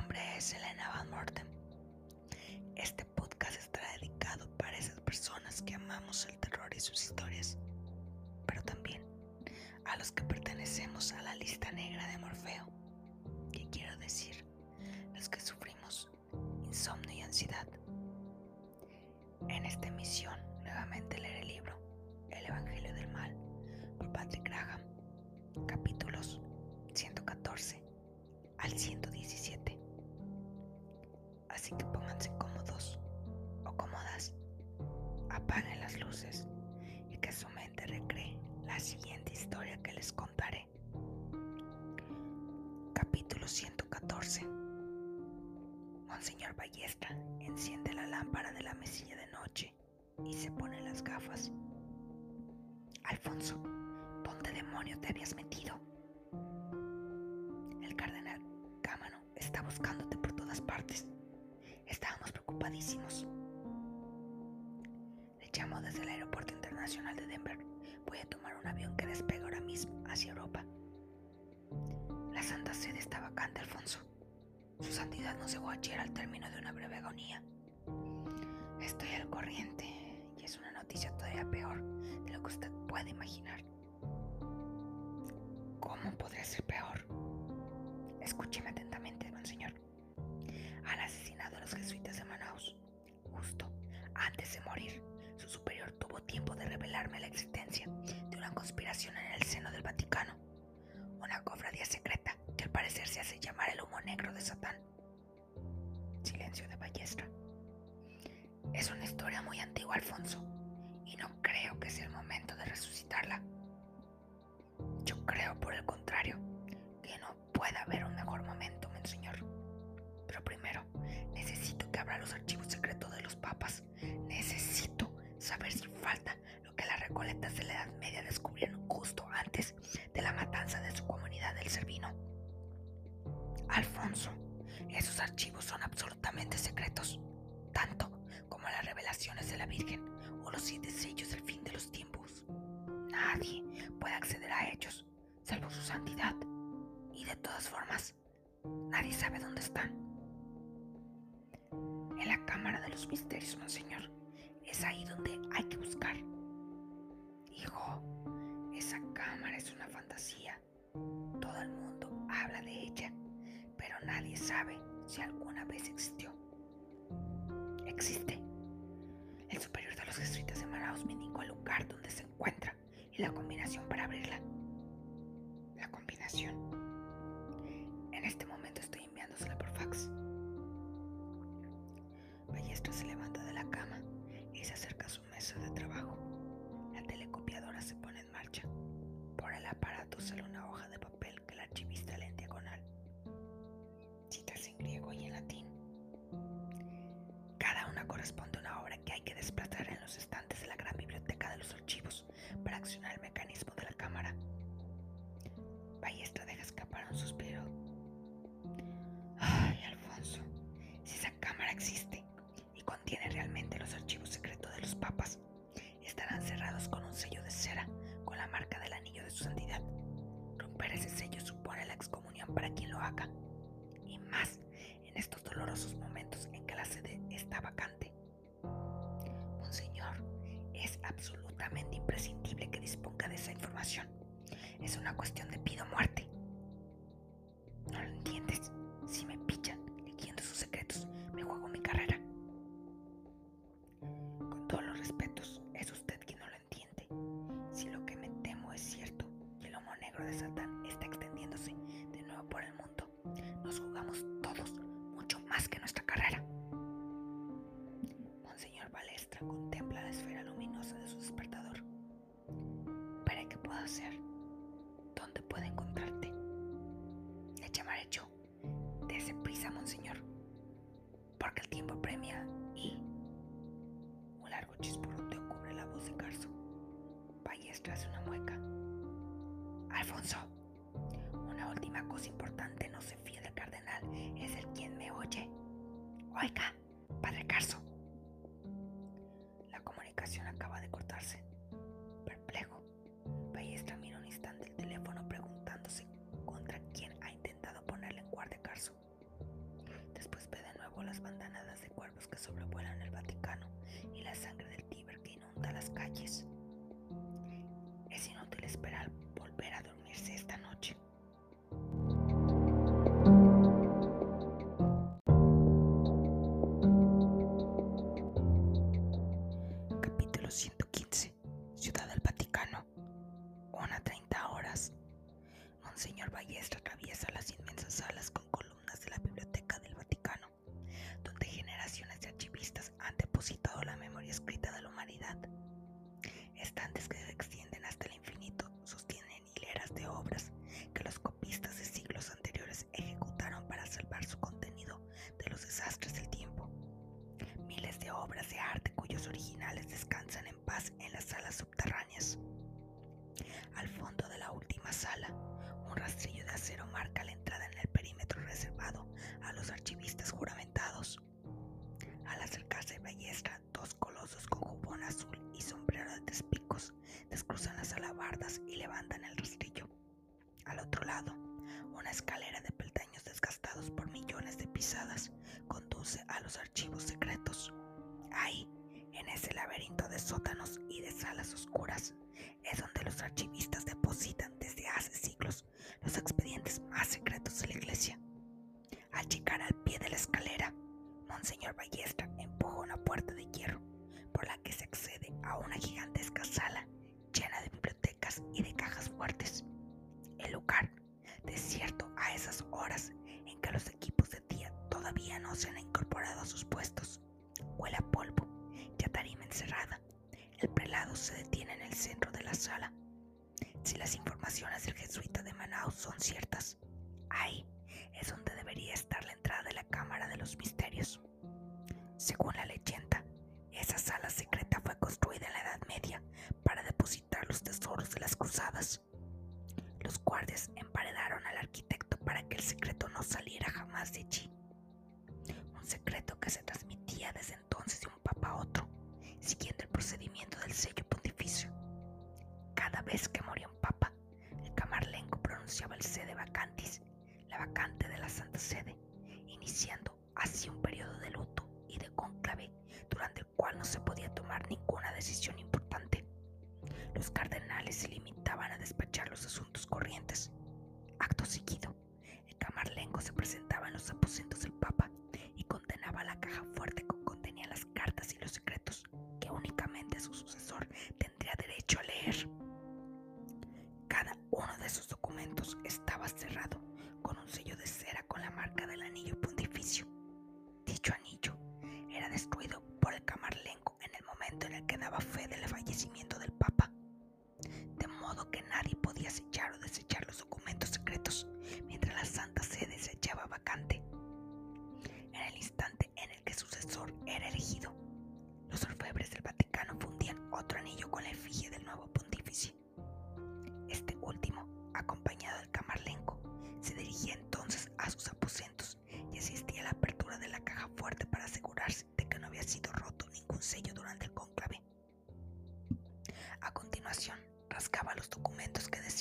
nombre es Elena Van Morten. Este podcast está dedicado para esas personas que amamos el terror y sus historias, pero también a los que pertenecemos a la lista negra de Morfeo, que quiero decir, los que sufrimos insomnio y ansiedad. En esta emisión nuevamente leeré el libro El Evangelio del Mal por Patrick Graham, capítulos Monseñor Ballesta enciende la lámpara de la mesilla de noche y se pone las gafas. Alfonso, ¿dónde demonio te habías metido? El cardenal Cámano está buscándote por todas partes. Estábamos preocupadísimos. Le llamo desde el Aeropuerto Internacional de Denver. Voy a tomar un avión que despega ahora mismo hacia Europa. La Santa Sede está vacante, Alfonso. Su santidad nos llegó ayer al término de una breve agonía. Estoy al corriente y es una noticia todavía peor de lo que usted puede imaginar. ¿Cómo podría ser peor? Escúcheme atentamente, monseñor. Han asesinado a los jesuitas de Manaus. Justo antes de morir, su superior tuvo tiempo de revelarme la existencia de una conspiración en el seno del Vaticano. Una cofradía secreta parecer se hace llamar el humo negro de Satán. Silencio de Ballestra. Es una historia muy antigua, Alfonso, y no creo que sea el momento de resucitarla. Yo creo, por el contrario, que no puede haber un mejor momento, monseñor. Pero primero, necesito que abra los archivos secretos de los papas. Necesito saber si Misterios, Monseñor. Es ahí donde hay que buscar. Hijo, esa cámara es una fantasía. Todo el mundo habla de ella, pero nadie sabe si alguna vez existió. Existe. El superior de los jesuitas de Manaus me indicó el lugar donde se encuentra y la combinación para abrirla. La combinación. En este momento estoy enviándosela por fax. Ballestra se levanta de la cama y se acerca a su mesa de trabajo. La telecopiadora se pone en marcha. Por el aparato sale una hoja de papel que el archivista lee en diagonal. Citas en griego y en latín. Cada una corresponde a una obra que hay que desplazar en los estantes de la gran biblioteca de los archivos para accionar el mecanismo de la cámara. Ballestra deja escapar un suspiro. Ay, Alfonso, si esa cámara existe contiene realmente los archivos secretos de los papas, estarán cerrados con un sello de cera con la marca del anillo de su santidad. Romper ese sello supone la excomunión para quien lo haga, y más en estos dolorosos momentos en que la sede está vacante. Monseñor, es absolutamente imprescindible que disponga de esa información. Es una cuestión de pido muerte. Hacer? ¿Dónde puedo encontrarte? Le llamaré yo. Dese prisa, monseñor. Porque el tiempo premia y... Un largo chisporroteo cubre la voz de Carso. Ballestra hace una mueca. Alfonso, una última cosa importante, no se fíe del cardenal, es el quien me oye. Oiga, padre Carso. lo siento. azul y sombrero de tres picos, descruzan las alabardas y levantan el rastrillo. Al otro lado, una escalera de peldaños desgastados por millones de pisadas conduce a los archivos secretos. Ahí, en ese laberinto de sótanos y de salas oscuras, es donde los archivistas depositan desde hace siglos los expedientes más secretos de la iglesia. Al llegar al pie de la escalera, Monseñor Ballestra empujó una puerta de hierro por la que se accede a una gigantesca sala.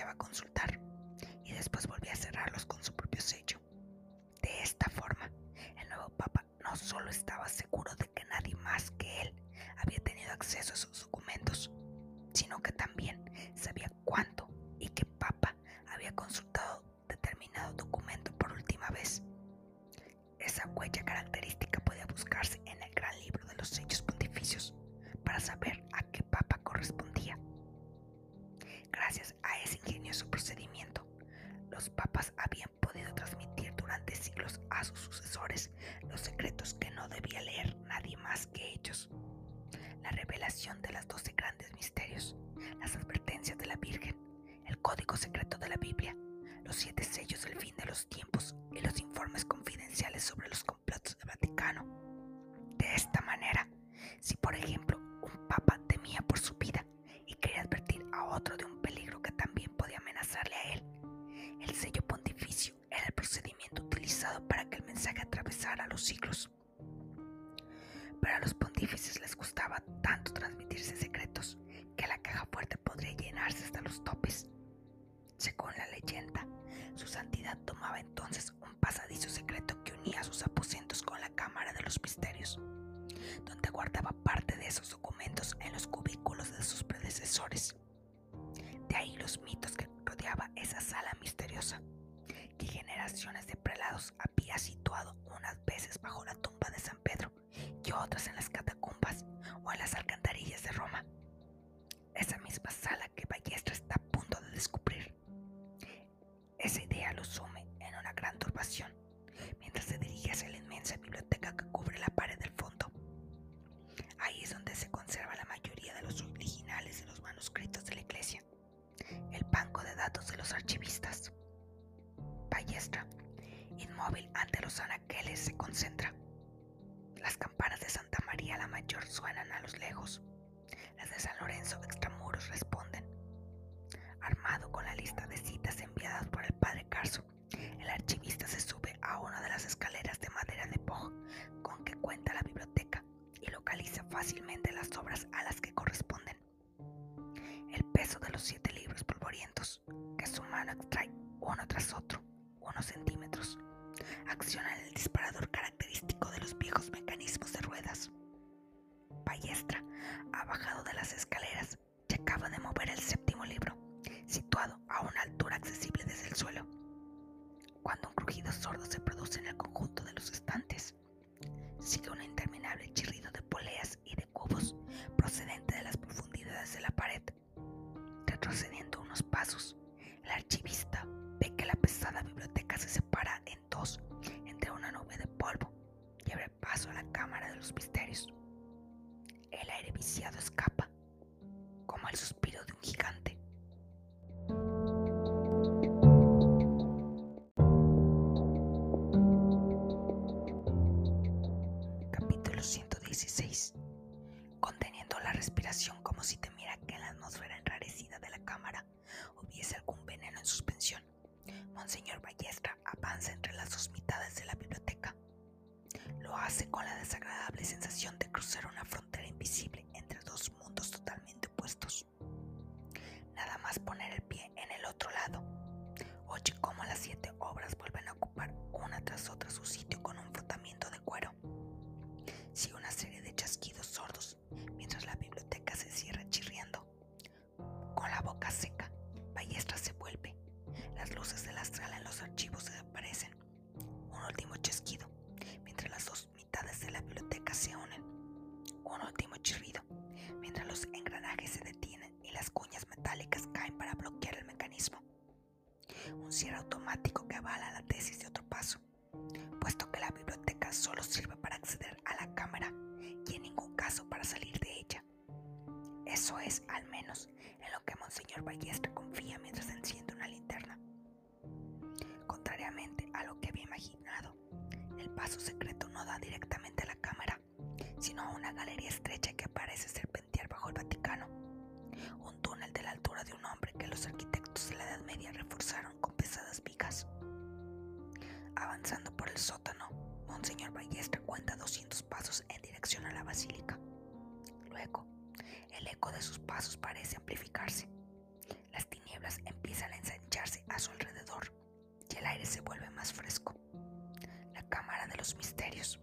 deseaba consultar y después volvía a cerrarlos con su de las doce grandes misterios, las advertencias de la Virgen, el código secreto de la Biblia, los siete sellos del fin de los tiempos y los informes confidenciales sobre los complots del Vaticano. De esta manera, si por ejemplo un papa temía por su vida y quería advertir a otro de un peligro que también podía amenazarle a él, el sello pontificio era el procedimiento utilizado para que el mensaje atravesara los siglos. Pero a los pontífices les gustaba tanto transmitirse secretos que la caja fuerte podría llenarse hasta los topes. Según la leyenda, su santidad tomaba entonces un pasadizo secreto que las escaleras y acaba de mover el séptimo libro, situado a una altura accesible desde el suelo, cuando un crujido sordo se produce en el conjunto de los estantes. Sigue un interminable chirrido de poleas y de cubos procedente de las profundidades de la pared. Retrocediendo unos pasos, el archivista ve que la pesada biblioteca se separa en dos entre una nube de polvo y abre paso a la cámara de los misterios. El aire viciado escapa. 16, conteniendo la respiración como si temiera que en la atmósfera enrarecida de la cámara hubiese algún veneno en suspensión. Monseñor Ballestra avanza entre las dos mitades de la biblioteca. Lo hace con la desagradable sensación de cruzar una frontera invisible entre dos mundos totalmente opuestos. Nada más poner el pie en el otro lado. Oye cómo las siete obras vuelven a ocupar una tras otra su sitio cierre automático que avala la tesis de otro paso, puesto que la biblioteca solo sirve para acceder a la cámara y en ningún caso para salir de ella. Eso es, al menos, en lo que Monseñor Ballestra confía mientras enciende una linterna. Contrariamente a lo que había imaginado, el paso secreto no da directamente a la cámara, sino a una galería estrecha que parece serpentear bajo el Vaticano. Un túnel de la altura de un hombre que los arquitectos de la Edad Media reforzaron. Avanzando por el sótano, Monseñor Ballestra cuenta 200 pasos en dirección a la basílica. Luego, el eco de sus pasos parece amplificarse. Las tinieblas empiezan a ensancharse a su alrededor y el aire se vuelve más fresco. La cámara de los misterios.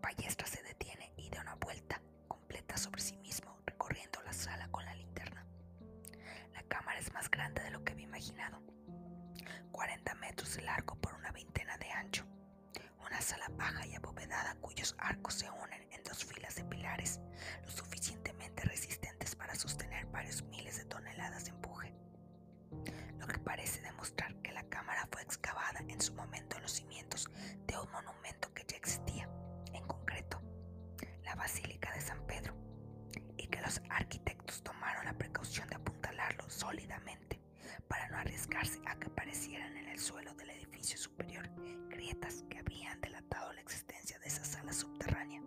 Ballestra se detiene y da una vuelta completa sobre sí mismo recorriendo la sala con la linterna. La cámara es más grande de lo que había imaginado. 40 metros de largo Sala baja y abovedada cuyos arcos se unen en dos filas de pilares, lo suficientemente resistentes para sostener varios miles de toneladas de empuje. Lo que parece demostrar que la cámara fue excavada en su momento en los cimientos de un monumento que ya existía, en concreto, la Basílica de San Pedro, y que los arquitectos tomaron la precaución de apuntalarlo sólidamente para no arriesgarse a que aparecieran en el suelo del edificio superior grietas delatado la existencia de esa sala subterránea.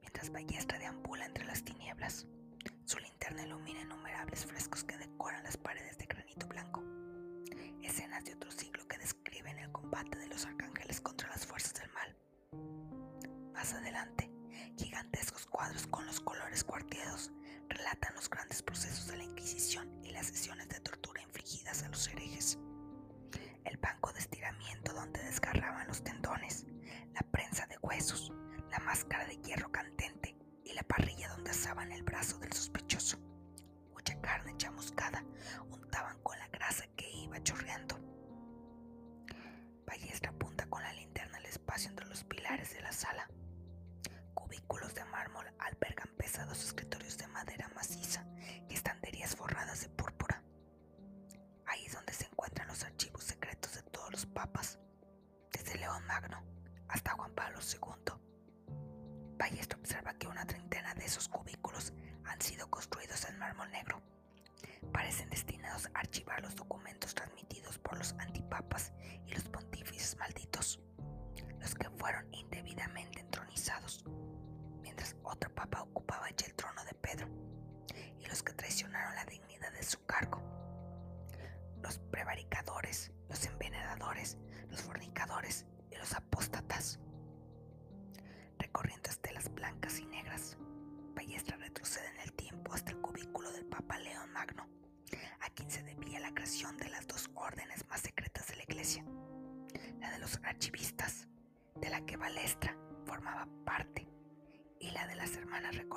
Mientras Ballestra deambula entre las tinieblas, su linterna ilumina innumerables frescos que decoran las paredes de granito blanco, escenas de otro siglo que describen el combate de los arcángeles contra las fuerzas del mal. Más adelante, gigantescos cuadros con los colores cuarteados relatan los grandes procesos de la Inquisición y las sesiones de tortura infligidas a los herejes.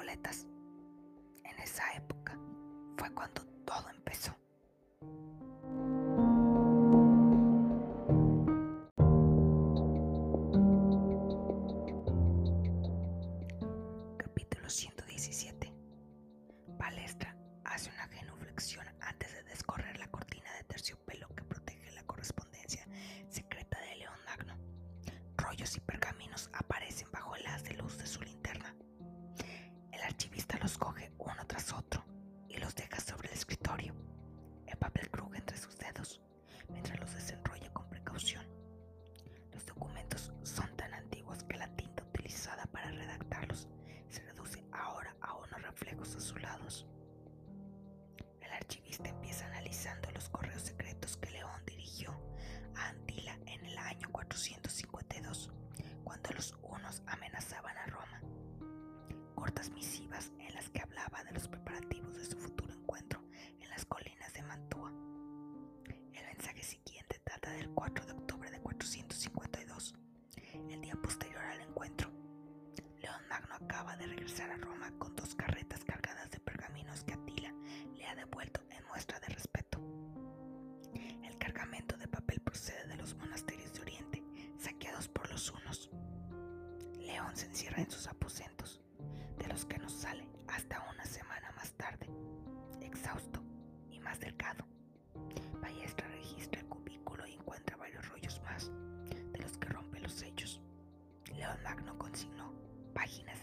En esa época fue cuando todo empezó. Capítulo 117 Balestra hace una genuflexión antes de descorrer la cortina de terciopelo que protege la correspondencia secreta de León Magno. Rollos y pergaminos aparecen bajo el haz de luz de su linterna. El archivista los coge uno tras otro y los deja sobre el escritorio. 4 de octubre de 452, el día posterior al encuentro. León Magno acaba de regresar a Roma con dos carretas cargadas de pergaminos que Atila le ha devuelto en muestra de respeto. El cargamento de papel procede de los monasterios de Oriente, saqueados por los hunos. León se encierra en sus aposentos, de los que no sale hasta una semana más tarde, exhausto y más delgado. Páginas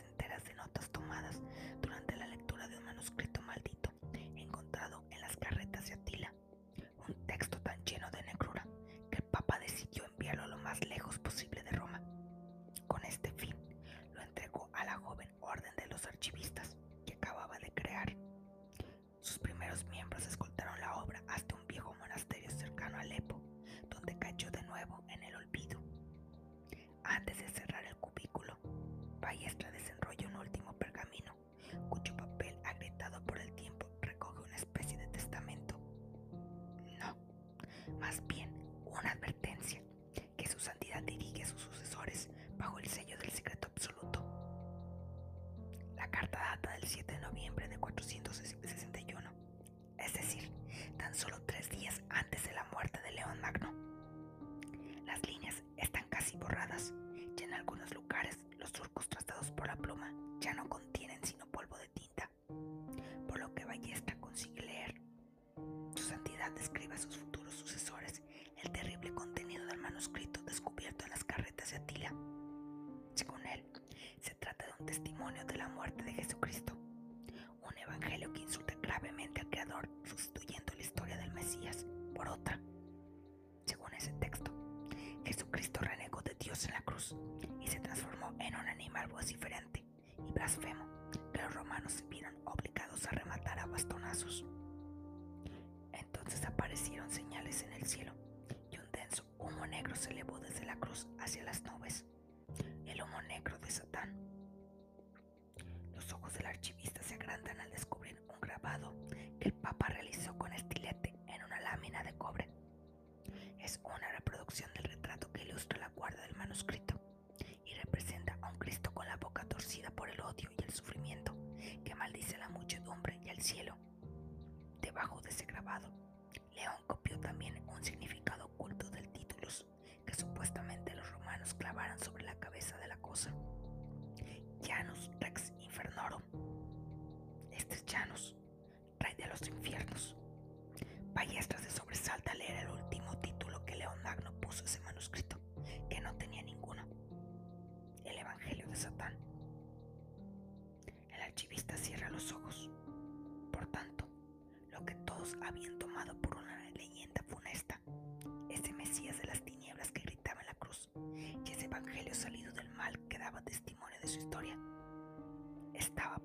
sus futuros sucesores el terrible contenido del manuscrito descubierto en las carretas de Atila. Según él, se trata de un testimonio de la muerte de Jesucristo, un evangelio que insulta gravemente al Creador, sustituyendo la historia del Mesías por otra. Según ese texto, Jesucristo renegó de Dios en la cruz y se transformó en un animal vociferante y blasfemo que los romanos se vieron obligados a rematar a bastonazos. Aparecieron señales en el cielo y un denso humo negro se elevó desde la cruz hacia las nubes, el humo negro de Satán. Los ojos del archivista se agrandan al descubrir un grabado que el Papa realizó con estilete en una lámina de cobre. Es una reproducción del retrato que ilustra la guarda del manuscrito y representa a un Cristo con la boca torcida por el odio y el sufrimiento que maldice a la muchedumbre y al cielo. Clavaron sobre la cabeza de la cosa. Janus Rex Infernorum. Este es Janus, rey de los infiernos. Ballestra se sobresalta al leer el último título que León Magno puso a ese manuscrito, que no tenía ninguno. El Evangelio de Satán. El archivista cierra los ojos. Por tanto, lo que todos habían tomado por Evangelio salido del mal que daba testimonio de su historia, estaba